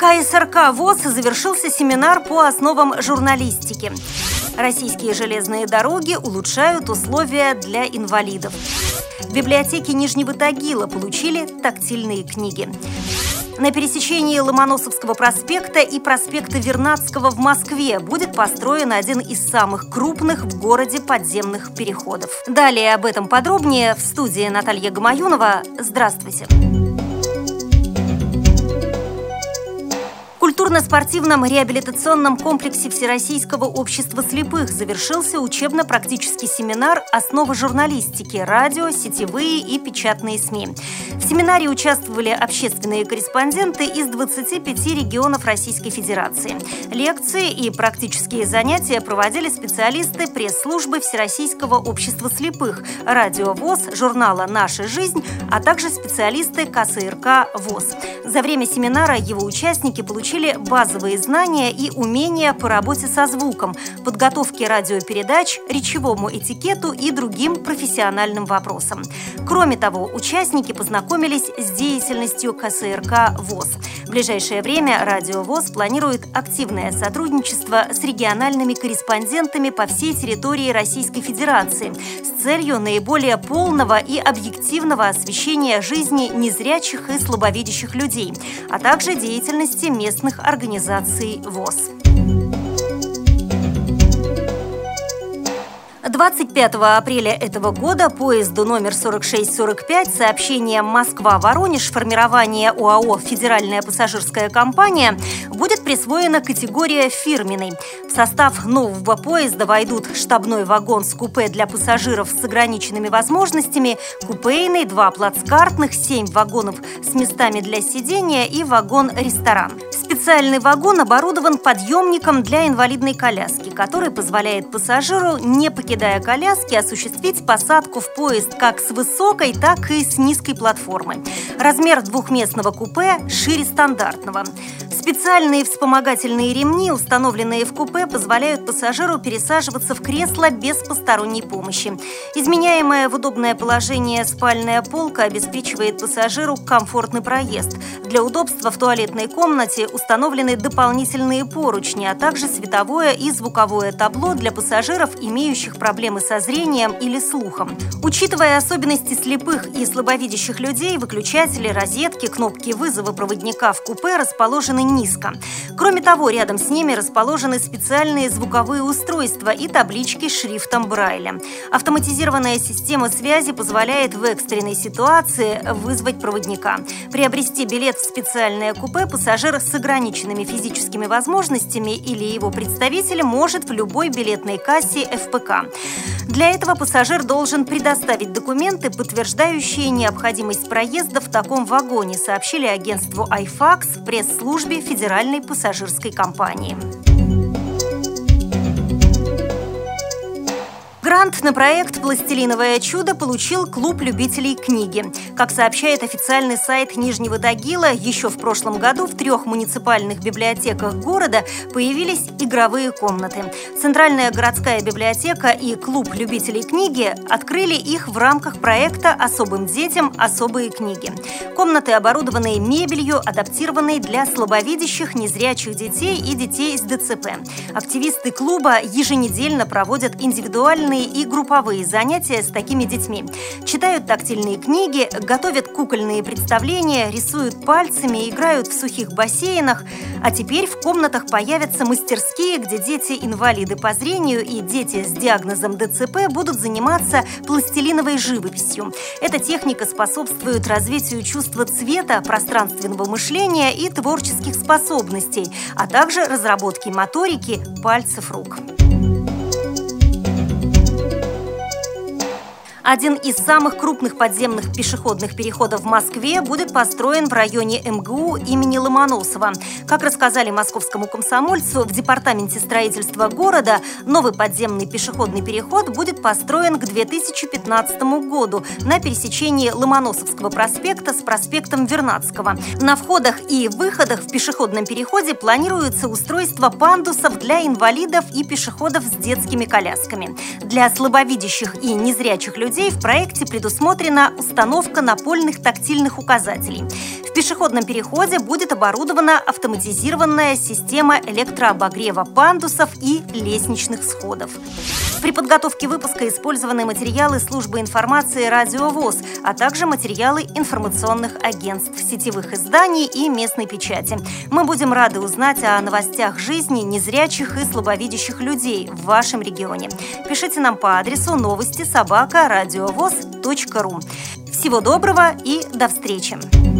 КСРК ВОЗ завершился семинар по основам журналистики. Российские железные дороги улучшают условия для инвалидов. В библиотеке Нижнего Тагила получили тактильные книги. На пересечении Ломоносовского проспекта и проспекта Вернадского в Москве будет построен один из самых крупных в городе подземных переходов. Далее об этом подробнее в студии Наталья Гамаюнова. Здравствуйте! Культурно-спортивном реабилитационном комплексе Всероссийского общества слепых завершился учебно-практический семинар «Основы журналистики. Радио, сетевые и печатные СМИ». В семинаре участвовали общественные корреспонденты из 25 регионов Российской Федерации. Лекции и практические занятия проводили специалисты пресс-службы Всероссийского общества слепых, радио ВОЗ, журнала «Наша жизнь», а также специалисты КСРК ВОЗ. За время семинара его участники получили базовые знания и умения по работе со звуком, подготовке радиопередач, речевому этикету и другим профессиональным вопросам. Кроме того, участники познакомились с деятельностью КСРК ВОЗ. В ближайшее время Радио ВОЗ планирует активное сотрудничество с региональными корреспондентами по всей территории Российской Федерации с целью наиболее полного и объективного освещения жизни незрячих и слабовидящих людей, а также деятельности местных организаций ВОЗ. 25 апреля этого года поезду номер 4645 сообщение «Москва-Воронеж» формирование ОАО «Федеральная пассажирская компания» будет присвоена категория «фирменный». В состав нового поезда войдут штабной вагон с купе для пассажиров с ограниченными возможностями, купейный, два плацкартных, семь вагонов с местами для сидения и вагон-ресторан. Специальный вагон оборудован подъемником для инвалидной коляски, который позволяет пассажиру, не покидая коляски, осуществить посадку в поезд как с высокой, так и с низкой платформы. Размер двухместного купе шире стандартного. Специальные вспомогательные ремни, установленные в купе, позволяют пассажиру пересаживаться в кресло без посторонней помощи. Изменяемая в удобное положение спальная полка обеспечивает пассажиру комфортный проезд. Для удобства в туалетной комнате установлены дополнительные поручни, а также световое и звуковое табло для пассажиров, имеющих проблемы со зрением или слухом. Учитывая особенности слепых и слабовидящих людей, выключатели, розетки, кнопки вызова проводника в купе расположены низко. Кроме того, рядом с ними расположены специальные звуковые устройства и таблички шрифтом Брайля. Автоматизированная система связи позволяет в экстренной ситуации вызвать проводника. Приобрести билет в специальное купе пассажир с ограниченными физическими возможностями или его представитель может в любой билетной кассе ФПК. Для этого пассажир должен предоставить документы, подтверждающие необходимость проезда в таком вагоне, сообщили агентству iFax в пресс-службе Федеральной пассажирской компании. Грант на проект «Пластилиновое чудо» получил клуб любителей книги. Как сообщает официальный сайт Нижнего Тагила, еще в прошлом году в трех муниципальных библиотеках города появились игровые комнаты. Центральная городская библиотека и клуб любителей книги открыли их в рамках проекта «Особым детям особые книги». Комнаты оборудованы мебелью, адаптированной для слабовидящих, незрячих детей и детей с ДЦП. Активисты клуба еженедельно проводят индивидуальные индивидуальные и групповые занятия с такими детьми. Читают тактильные книги, готовят кукольные представления, рисуют пальцами, играют в сухих бассейнах. А теперь в комнатах появятся мастерские, где дети-инвалиды по зрению и дети с диагнозом ДЦП будут заниматься пластилиновой живописью. Эта техника способствует развитию чувства цвета, пространственного мышления и творческих способностей, а также разработке моторики пальцев рук. Один из самых крупных подземных пешеходных переходов в Москве будет построен в районе МГУ имени Ломоносова. Как рассказали московскому комсомольцу, в департаменте строительства города новый подземный пешеходный переход будет построен к 2015 году на пересечении Ломоносовского проспекта с проспектом Вернадского. На входах и выходах в пешеходном переходе планируется устройство пандусов для инвалидов и пешеходов с детскими колясками. Для слабовидящих и незрячих людей в проекте предусмотрена установка напольных тактильных указателей. В пешеходном переходе будет оборудована автоматизированная система электрообогрева пандусов и лестничных сходов. При подготовке выпуска использованы материалы службы информации «Радио ВОЗ», а также материалы информационных агентств, сетевых изданий и местной печати. Мы будем рады узнать о новостях жизни незрячих и слабовидящих людей в вашем регионе. Пишите нам по адресу новости собака ру. Всего доброго и до встречи!